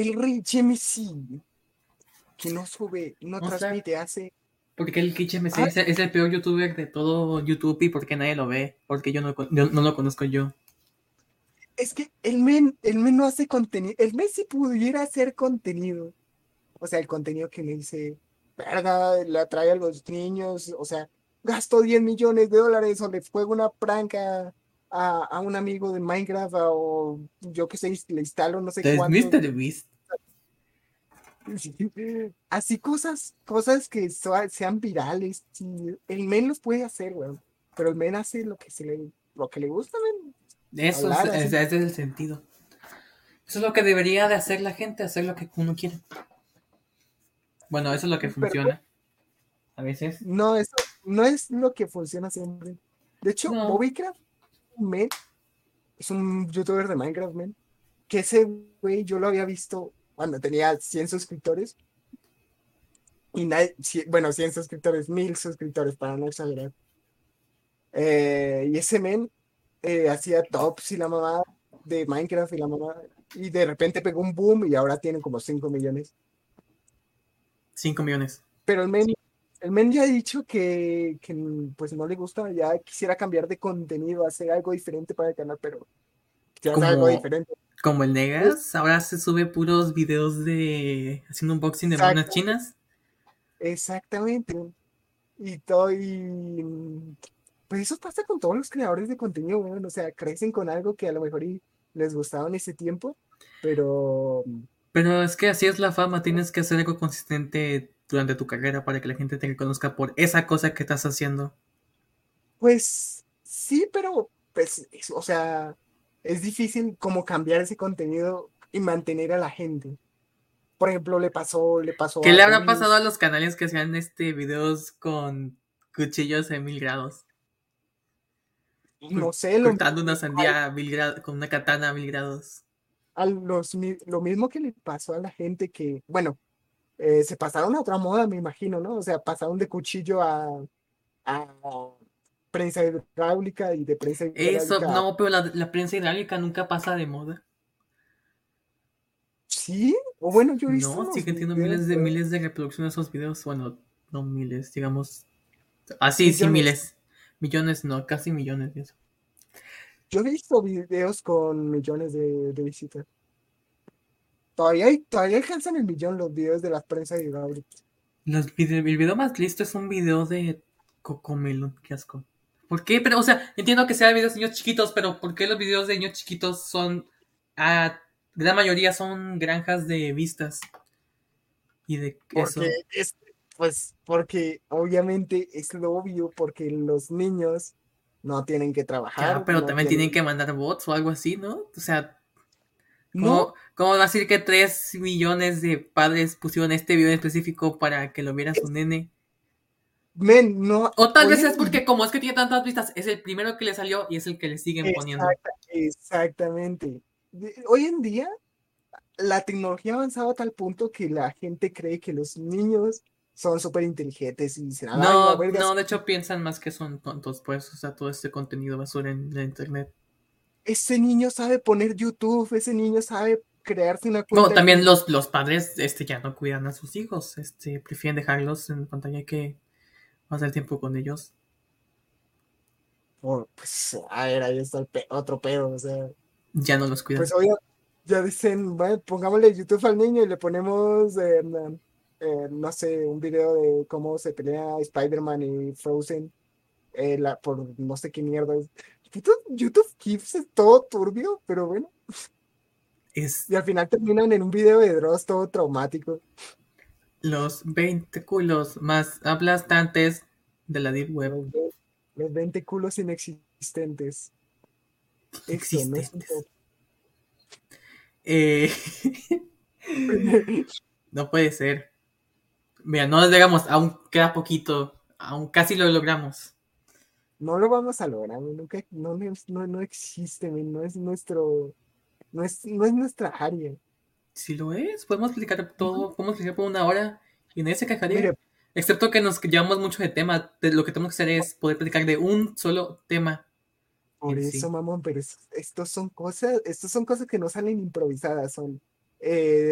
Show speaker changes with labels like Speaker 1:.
Speaker 1: el Rich MC, que no sube, no transmite, hace...
Speaker 2: Porque el Rich MC es, el peor youtuber de todo YouTube y porque nadie lo ve, porque yo no, no lo conozco yo.
Speaker 1: Es que el men, el men no hace contenido, el men si pudiera hacer contenido, o sea, el contenido que me dice, verga, la trae a los niños, o sea, gasto 10 millones de dólares o le juego una pranca a, a, un amigo de Minecraft o yo que sé, le instalo no sé cuánto. Así cosas, cosas que sean virales. El men los puede hacer, weón. Pero el men hace lo que se le, lo que le gusta, men.
Speaker 2: Eso es, ese es el sentido. Eso es lo que debería de hacer la gente, hacer lo que uno quiere. Bueno, eso es lo que funciona. a veces.
Speaker 1: No, eso no es lo que funciona siempre. De hecho, no. Men, es un youtuber de Minecraft, men, que ese güey yo lo había visto cuando tenía 100 suscriptores. Y nadie, bueno, 100 suscriptores, 1000 suscriptores, para no exagerar. Eh, y ese men eh, hacía tops y la mamá de Minecraft y la mamá. Y de repente pegó un boom y ahora tienen como 5 millones.
Speaker 2: 5 millones.
Speaker 1: Pero el men, el men ya ha dicho que, que, pues no le gusta, ya quisiera cambiar de contenido, hacer algo diferente para el canal, pero ya
Speaker 2: como,
Speaker 1: algo diferente.
Speaker 2: Como el Negas, ahora se sube puros videos de haciendo unboxing de monas chinas.
Speaker 1: Exactamente. Y todo, y pues eso pasa con todos los creadores de contenido, bueno, o sea, crecen con algo que a lo mejor les gustaba en ese tiempo, pero...
Speaker 2: Pero es que así es la fama, tienes que hacer algo consistente durante tu carrera para que la gente te reconozca por esa cosa que estás haciendo.
Speaker 1: Pues sí, pero pues, o sea, es difícil como cambiar ese contenido y mantener a la gente. Por ejemplo, le pasó, le pasó.
Speaker 2: ¿Qué le habrá pasado a los canales que hacían este videos con cuchillos en mil grados?
Speaker 1: no sé,
Speaker 2: lo cortando una sandía mil grados, con una katana a mil grados.
Speaker 1: A los, lo mismo que le pasó a la gente que, bueno, eh, se pasaron a otra moda, me imagino, ¿no? O sea, pasaron de cuchillo a, a prensa hidráulica y de prensa hidráulica.
Speaker 2: Eso, no, pero la, la, prensa hidráulica nunca pasa de moda.
Speaker 1: ¿Sí? O bueno, yo he visto.
Speaker 2: No, siguen teniendo miles de, miles de reproducciones de esos videos. Bueno, no miles, digamos. Así, ah, sí, miles. Millones no, casi millones de eso.
Speaker 1: Yo he visto videos con millones de, de visitas. Todavía, hay, todavía alcanzan el millón los videos de las prensa hidráulica.
Speaker 2: Los el video más listo es un video de Cocomelo, qué asco. ¿Por qué? Pero, o sea, entiendo que sea videos de niños chiquitos, pero ¿por qué los videos de niños chiquitos son. A gran mayoría son granjas de vistas? Y de eso.
Speaker 1: Es, pues porque obviamente es lo obvio, porque los niños no tienen que trabajar.
Speaker 2: pero también tienen... que mandar bots o algo así, ¿no? O sea, ¿cómo, ¿cómo va a decir que 3 millones de padres pusieron este video específico para que lo viera su nene?
Speaker 1: Men, no.
Speaker 2: O tal vez es porque como es que tiene tantas vistas, es el primero que le salió y es el que le siguen poniendo.
Speaker 1: Exactamente. Hoy en día, la tecnología ha avanzado a tal punto que la gente cree que los niños son súper inteligentes y
Speaker 2: serán no, no, de hecho piensan más que son tontos, pues, o sea, todo este contenido basura en la internet.
Speaker 1: Ese niño sabe poner YouTube, ese niño sabe crearse una cuenta.
Speaker 2: No, también los, los padres este, ya no cuidan a sus hijos, este, prefieren dejarlos en pantalla que pasar tiempo con ellos.
Speaker 1: Oh, pues, a ver, ahí está el otro pedo, o sea.
Speaker 2: Ya no los cuidan.
Speaker 1: Pues oye, ya dicen, bueno, pongámosle YouTube al niño y le ponemos... Eh, eh, no sé, un video de cómo se pelea Spider-Man y Frozen eh, la, por no sé qué mierda. YouTube, YouTube Kids es todo turbio, pero bueno.
Speaker 2: Es...
Speaker 1: Y al final terminan en un video de Dross todo traumático.
Speaker 2: Los 20 culos más aplastantes de la Deep Web.
Speaker 1: Los 20 culos inexistentes.
Speaker 2: Existentes. eh... no puede ser. Mira, no nos llegamos, aún queda poquito, aún casi lo logramos.
Speaker 1: No lo vamos a lograr, nunca, no, no, no existe, no es nuestro, no es, no es nuestra área.
Speaker 2: Si lo es, podemos explicar todo, podemos explicar por una hora y nadie se quejaría. Excepto que nos llevamos mucho de tema, lo que tenemos que hacer es poder platicar de un solo tema.
Speaker 1: Por eso, mamón, pero estos son cosas, estos son cosas que no salen improvisadas, son eh,